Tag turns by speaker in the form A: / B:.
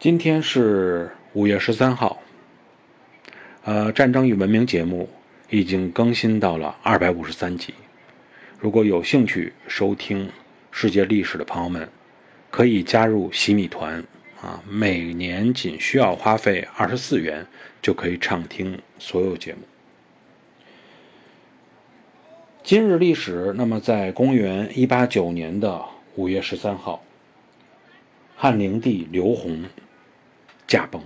A: 今天是五月十三号，呃，战争与文明节目已经更新到了二百五十三集。如果有兴趣收听世界历史的朋友们，可以加入洗米团啊，每年仅需要花费二十四元，就可以畅听所有节目。今日历史，那么在公元一八九年的五月十三号，汉灵帝刘宏驾崩。